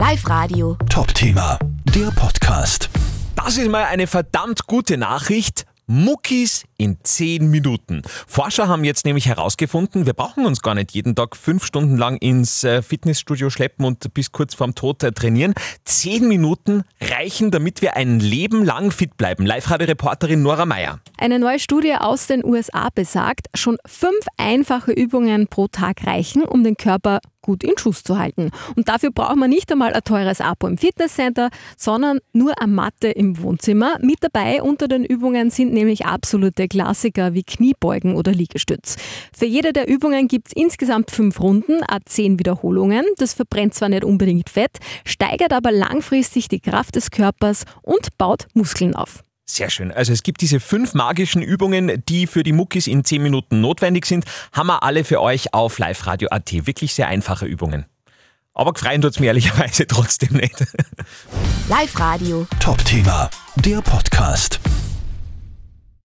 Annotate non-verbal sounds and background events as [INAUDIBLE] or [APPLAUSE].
Live Radio. Top-Thema, der Podcast. Das ist mal eine verdammt gute Nachricht. Muckis in 10 Minuten. Forscher haben jetzt nämlich herausgefunden, wir brauchen uns gar nicht jeden Tag fünf Stunden lang ins äh, Fitnessstudio schleppen und bis kurz vorm Tod äh, trainieren. 10 Minuten reichen, damit wir ein Leben lang fit bleiben. Live-Radio-Reporterin Nora Meyer. Eine neue Studie aus den USA besagt, schon fünf einfache Übungen pro Tag reichen, um den Körper gut in Schuss zu halten. Und dafür braucht man nicht einmal ein teures Abo im Fitnesscenter, sondern nur eine Matte im Wohnzimmer. Mit dabei unter den Übungen sind nämlich absolute Klassiker wie Kniebeugen oder Liegestütz. Für jede der Übungen gibt es insgesamt fünf Runden, a zehn Wiederholungen. Das verbrennt zwar nicht unbedingt Fett, steigert aber langfristig die Kraft des Körpers und baut Muskeln auf. Sehr schön. Also es gibt diese fünf magischen Übungen, die für die Muckis in 10 Minuten notwendig sind. Haben wir alle für euch auf liveradio.at. Wirklich sehr einfache Übungen. Aber gefreien tut es mir ehrlicherweise [LAUGHS] trotzdem nicht. Live Radio. Top-Thema, der Podcast.